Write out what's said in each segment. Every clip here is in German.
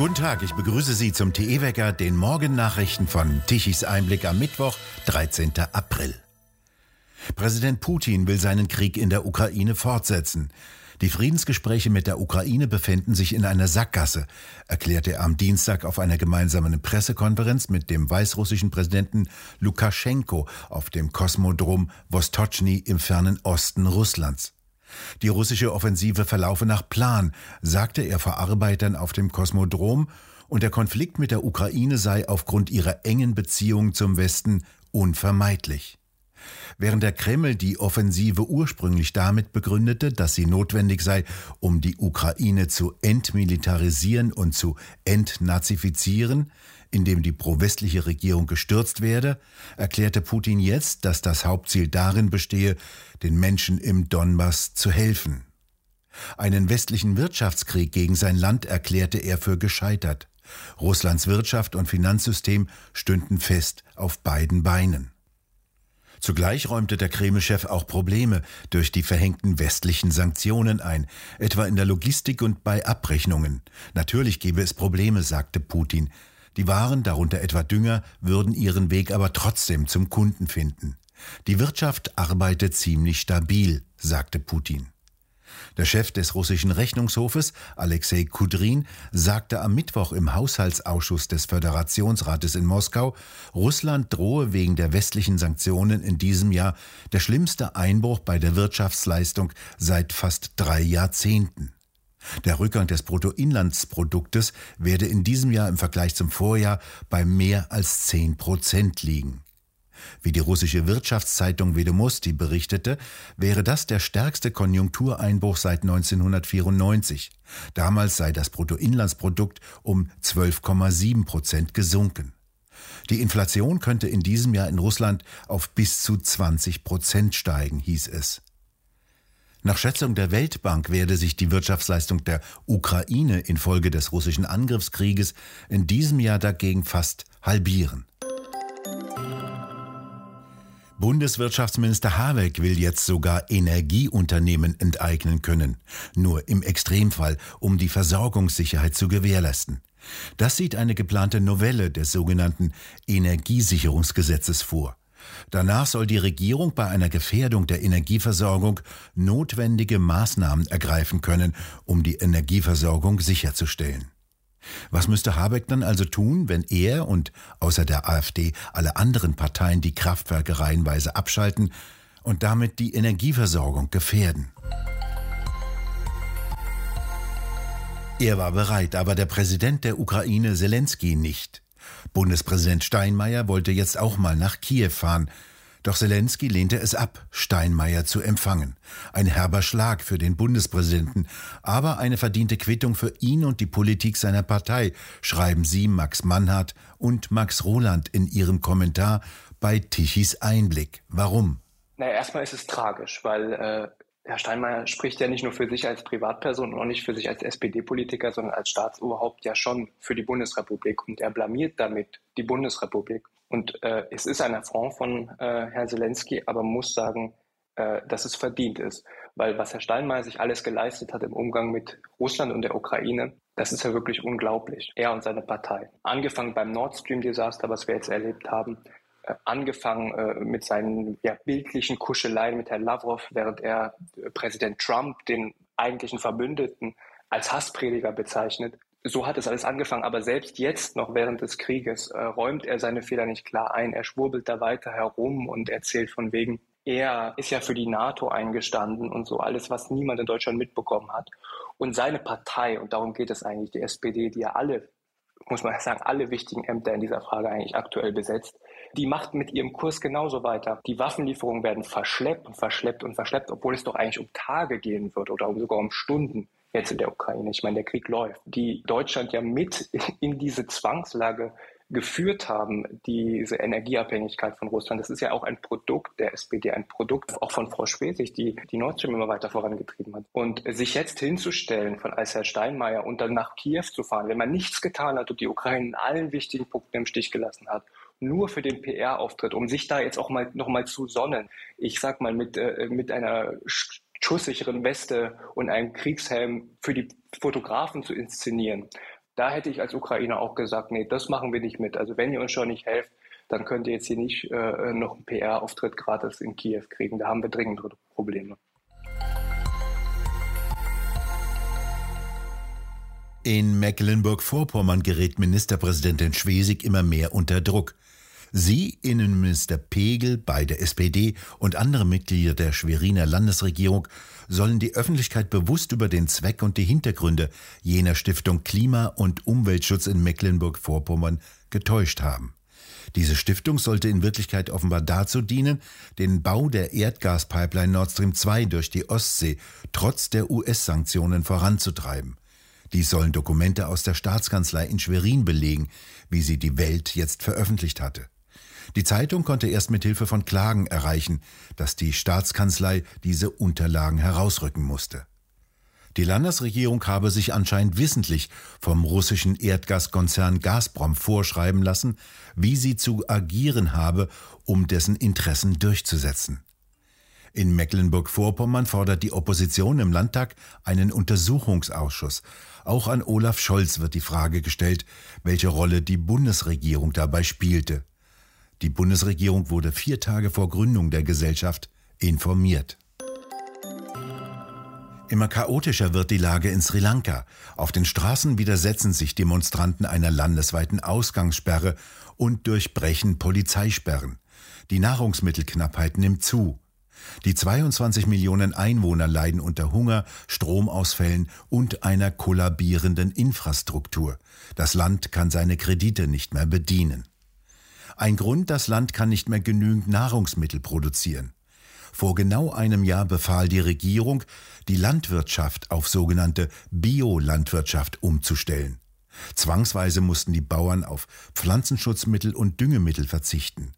Guten Tag, ich begrüße Sie zum TE-Wecker, den Morgennachrichten von Tichys Einblick am Mittwoch, 13. April. Präsident Putin will seinen Krieg in der Ukraine fortsetzen. Die Friedensgespräche mit der Ukraine befinden sich in einer Sackgasse, erklärte er am Dienstag auf einer gemeinsamen Pressekonferenz mit dem weißrussischen Präsidenten Lukaschenko auf dem Kosmodrom Vostochny im fernen Osten Russlands. Die russische Offensive verlaufe nach Plan, sagte er Verarbeitern auf dem Kosmodrom, und der Konflikt mit der Ukraine sei aufgrund ihrer engen Beziehung zum Westen unvermeidlich. Während der Kreml die Offensive ursprünglich damit begründete, dass sie notwendig sei, um die Ukraine zu entmilitarisieren und zu entnazifizieren, indem die pro-westliche Regierung gestürzt werde, erklärte Putin jetzt, dass das Hauptziel darin bestehe, den Menschen im Donbass zu helfen. Einen westlichen Wirtschaftskrieg gegen sein Land erklärte er für gescheitert. Russlands Wirtschaft und Finanzsystem stünden fest auf beiden Beinen. Zugleich räumte der Kreml-Chef auch Probleme durch die verhängten westlichen Sanktionen ein, etwa in der Logistik und bei Abrechnungen. Natürlich gebe es Probleme, sagte Putin. Die Waren, darunter etwa Dünger, würden ihren Weg aber trotzdem zum Kunden finden. Die Wirtschaft arbeitet ziemlich stabil, sagte Putin. Der Chef des russischen Rechnungshofes, Alexei Kudrin, sagte am Mittwoch im Haushaltsausschuss des Föderationsrates in Moskau, Russland drohe wegen der westlichen Sanktionen in diesem Jahr der schlimmste Einbruch bei der Wirtschaftsleistung seit fast drei Jahrzehnten. Der Rückgang des Bruttoinlandsproduktes werde in diesem Jahr im Vergleich zum Vorjahr bei mehr als 10 Prozent liegen. Wie die russische Wirtschaftszeitung Vedomosti berichtete, wäre das der stärkste Konjunktureinbruch seit 1994. Damals sei das Bruttoinlandsprodukt um 12,7 Prozent gesunken. Die Inflation könnte in diesem Jahr in Russland auf bis zu 20 Prozent steigen, hieß es. Nach Schätzung der Weltbank werde sich die Wirtschaftsleistung der Ukraine infolge des russischen Angriffskrieges in diesem Jahr dagegen fast halbieren. Bundeswirtschaftsminister Habeck will jetzt sogar Energieunternehmen enteignen können, nur im Extremfall, um die Versorgungssicherheit zu gewährleisten. Das sieht eine geplante Novelle des sogenannten Energiesicherungsgesetzes vor. Danach soll die Regierung bei einer Gefährdung der Energieversorgung notwendige Maßnahmen ergreifen können, um die Energieversorgung sicherzustellen. Was müsste Habeck dann also tun, wenn er und außer der AfD alle anderen Parteien die Kraftwerke reihenweise abschalten und damit die Energieversorgung gefährden? Er war bereit, aber der Präsident der Ukraine Zelensky nicht. Bundespräsident Steinmeier wollte jetzt auch mal nach Kiew fahren, doch Zelensky lehnte es ab, Steinmeier zu empfangen. Ein herber Schlag für den Bundespräsidenten, aber eine verdiente Quittung für ihn und die Politik seiner Partei, schreiben sie Max Mannhardt und Max Roland in ihrem Kommentar bei Tichys Einblick. Warum? Naja, erstmal ist es tragisch, weil äh, Herr Steinmeier spricht ja nicht nur für sich als Privatperson und auch nicht für sich als SPD-Politiker, sondern als Staatsoberhaupt ja schon für die Bundesrepublik. Und er blamiert damit die Bundesrepublik. Und äh, es ist ein Affront von äh, Herrn Zelensky, aber muss sagen, äh, dass es verdient ist. Weil was Herr Steinmeier sich alles geleistet hat im Umgang mit Russland und der Ukraine, das ist ja wirklich unglaublich. Er und seine Partei. Angefangen beim Nord Stream-Desaster, was wir jetzt erlebt haben, angefangen äh, mit seinen ja, bildlichen Kuscheleien mit Herrn Lavrov, während er äh, Präsident Trump, den eigentlichen Verbündeten, als Hassprediger bezeichnet so hat es alles angefangen. Aber selbst jetzt, noch während des Krieges, äh, räumt er seine Fehler nicht klar ein. Er schwurbelt da weiter herum und erzählt von wegen, er ist ja für die NATO eingestanden und so alles, was niemand in Deutschland mitbekommen hat. Und seine Partei, und darum geht es eigentlich, die SPD, die ja alle, muss man sagen, alle wichtigen Ämter in dieser Frage eigentlich aktuell besetzt, die macht mit ihrem Kurs genauso weiter. Die Waffenlieferungen werden verschleppt und verschleppt und verschleppt, obwohl es doch eigentlich um Tage gehen wird oder sogar um Stunden jetzt in der Ukraine. Ich meine, der Krieg läuft, die Deutschland ja mit in diese Zwangslage geführt haben, diese Energieabhängigkeit von Russland. Das ist ja auch ein Produkt der SPD, ein Produkt auch von Frau Schwesig, die die Nord Stream immer weiter vorangetrieben hat. Und sich jetzt hinzustellen von als Herr Steinmeier und dann nach Kiew zu fahren, wenn man nichts getan hat und die Ukraine in allen wichtigen Punkten im Stich gelassen hat, nur für den PR-Auftritt, um sich da jetzt auch mal noch mal zu sonnen. Ich sag mal mit äh, mit einer schusssicheren Weste und einen Kriegshelm für die Fotografen zu inszenieren. Da hätte ich als Ukrainer auch gesagt, nee, das machen wir nicht mit. Also wenn ihr uns schon nicht helft, dann könnt ihr jetzt hier nicht äh, noch einen PR-Auftritt gratis in Kiew kriegen. Da haben wir dringende Probleme. In Mecklenburg-Vorpommern gerät Ministerpräsidentin Schwesig immer mehr unter Druck. Sie, Innenminister Pegel, beide SPD und andere Mitglieder der Schweriner Landesregierung sollen die Öffentlichkeit bewusst über den Zweck und die Hintergründe jener Stiftung Klima- und Umweltschutz in Mecklenburg-Vorpommern getäuscht haben. Diese Stiftung sollte in Wirklichkeit offenbar dazu dienen, den Bau der Erdgaspipeline Nord Stream 2 durch die Ostsee trotz der US-Sanktionen voranzutreiben. Dies sollen Dokumente aus der Staatskanzlei in Schwerin belegen, wie sie die Welt jetzt veröffentlicht hatte. Die Zeitung konnte erst mit Hilfe von Klagen erreichen, dass die Staatskanzlei diese Unterlagen herausrücken musste. Die Landesregierung habe sich anscheinend wissentlich vom russischen Erdgaskonzern Gazprom vorschreiben lassen, wie sie zu agieren habe, um dessen Interessen durchzusetzen. In Mecklenburg-Vorpommern fordert die Opposition im Landtag einen Untersuchungsausschuss. Auch an Olaf Scholz wird die Frage gestellt, welche Rolle die Bundesregierung dabei spielte. Die Bundesregierung wurde vier Tage vor Gründung der Gesellschaft informiert. Immer chaotischer wird die Lage in Sri Lanka. Auf den Straßen widersetzen sich Demonstranten einer landesweiten Ausgangssperre und durchbrechen Polizeisperren. Die Nahrungsmittelknappheit nimmt zu. Die 22 Millionen Einwohner leiden unter Hunger, Stromausfällen und einer kollabierenden Infrastruktur. Das Land kann seine Kredite nicht mehr bedienen. Ein Grund, das Land kann nicht mehr genügend Nahrungsmittel produzieren. Vor genau einem Jahr befahl die Regierung, die Landwirtschaft auf sogenannte Biolandwirtschaft umzustellen. Zwangsweise mussten die Bauern auf Pflanzenschutzmittel und Düngemittel verzichten.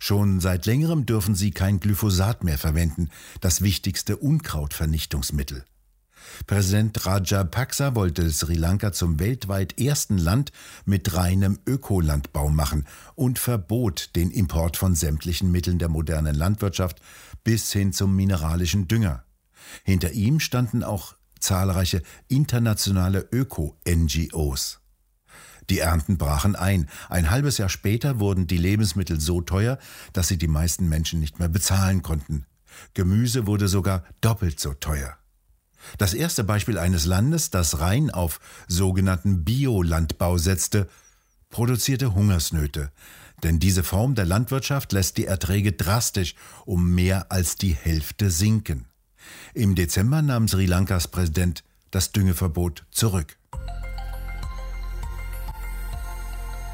Schon seit längerem dürfen sie kein Glyphosat mehr verwenden, das wichtigste Unkrautvernichtungsmittel. Präsident Rajapaksa wollte Sri Lanka zum weltweit ersten Land mit reinem Ökolandbau machen und verbot den Import von sämtlichen Mitteln der modernen Landwirtschaft bis hin zum mineralischen Dünger. Hinter ihm standen auch zahlreiche internationale Öko-NGOs. Die Ernten brachen ein. Ein halbes Jahr später wurden die Lebensmittel so teuer, dass sie die meisten Menschen nicht mehr bezahlen konnten. Gemüse wurde sogar doppelt so teuer. Das erste Beispiel eines Landes, das rein auf sogenannten Biolandbau setzte, produzierte Hungersnöte. Denn diese Form der Landwirtschaft lässt die Erträge drastisch um mehr als die Hälfte sinken. Im Dezember nahm Sri Lankas Präsident das Düngeverbot zurück.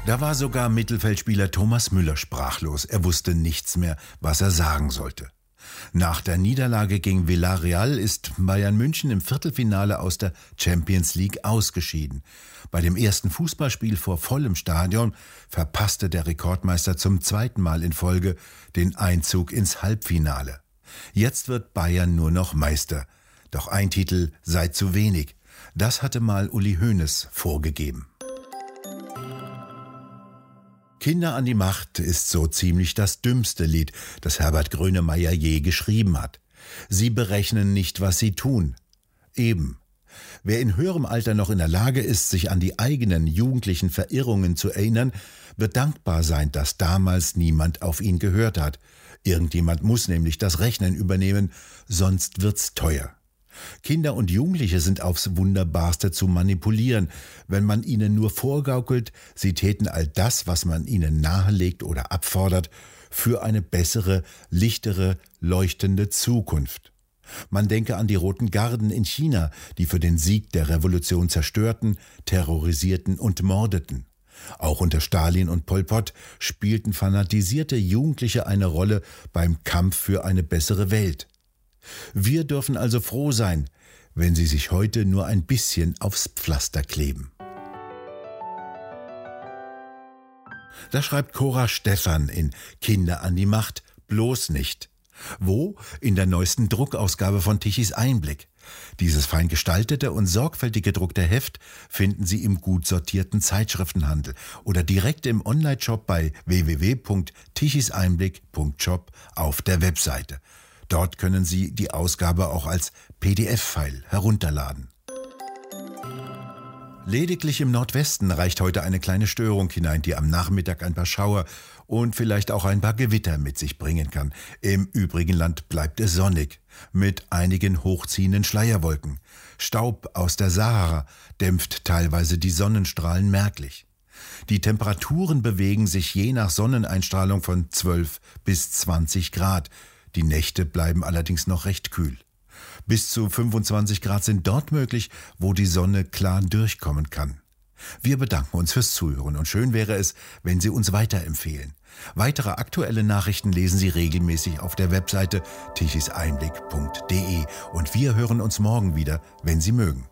Da war sogar Mittelfeldspieler Thomas Müller sprachlos. Er wusste nichts mehr, was er sagen sollte. Nach der Niederlage gegen Villarreal ist Bayern München im Viertelfinale aus der Champions League ausgeschieden. Bei dem ersten Fußballspiel vor vollem Stadion verpasste der Rekordmeister zum zweiten Mal in Folge den Einzug ins Halbfinale. Jetzt wird Bayern nur noch Meister. Doch ein Titel sei zu wenig. Das hatte mal Uli Hoeneß vorgegeben. Kinder an die Macht ist so ziemlich das dümmste Lied, das Herbert Grönemeyer je geschrieben hat. Sie berechnen nicht, was sie tun. Eben. Wer in höherem Alter noch in der Lage ist, sich an die eigenen jugendlichen Verirrungen zu erinnern, wird dankbar sein, dass damals niemand auf ihn gehört hat. Irgendjemand muss nämlich das Rechnen übernehmen, sonst wird's teuer. Kinder und Jugendliche sind aufs Wunderbarste zu manipulieren, wenn man ihnen nur vorgaukelt, sie täten all das, was man ihnen nahelegt oder abfordert, für eine bessere, lichtere, leuchtende Zukunft. Man denke an die Roten Garden in China, die für den Sieg der Revolution zerstörten, terrorisierten und mordeten. Auch unter Stalin und Pol Pot spielten fanatisierte Jugendliche eine Rolle beim Kampf für eine bessere Welt. Wir dürfen also froh sein, wenn sie sich heute nur ein bisschen aufs Pflaster kleben. Da schreibt Cora Stephan in Kinder an die Macht bloß nicht. Wo? In der neuesten Druckausgabe von Tichys Einblick. Dieses fein gestaltete und sorgfältig gedruckte Heft finden Sie im gut sortierten Zeitschriftenhandel oder direkt im Online-Shop bei www.tichiseinblick.shop auf der Webseite. Dort können Sie die Ausgabe auch als PDF-File herunterladen. Lediglich im Nordwesten reicht heute eine kleine Störung hinein, die am Nachmittag ein paar Schauer und vielleicht auch ein paar Gewitter mit sich bringen kann. Im übrigen Land bleibt es sonnig, mit einigen hochziehenden Schleierwolken. Staub aus der Sahara dämpft teilweise die Sonnenstrahlen merklich. Die Temperaturen bewegen sich je nach Sonneneinstrahlung von 12 bis 20 Grad. Die Nächte bleiben allerdings noch recht kühl. Bis zu 25 Grad sind dort möglich, wo die Sonne klar durchkommen kann. Wir bedanken uns fürs Zuhören und schön wäre es, wenn Sie uns weiterempfehlen. Weitere aktuelle Nachrichten lesen Sie regelmäßig auf der Webseite tichiseinblick.de und wir hören uns morgen wieder, wenn Sie mögen.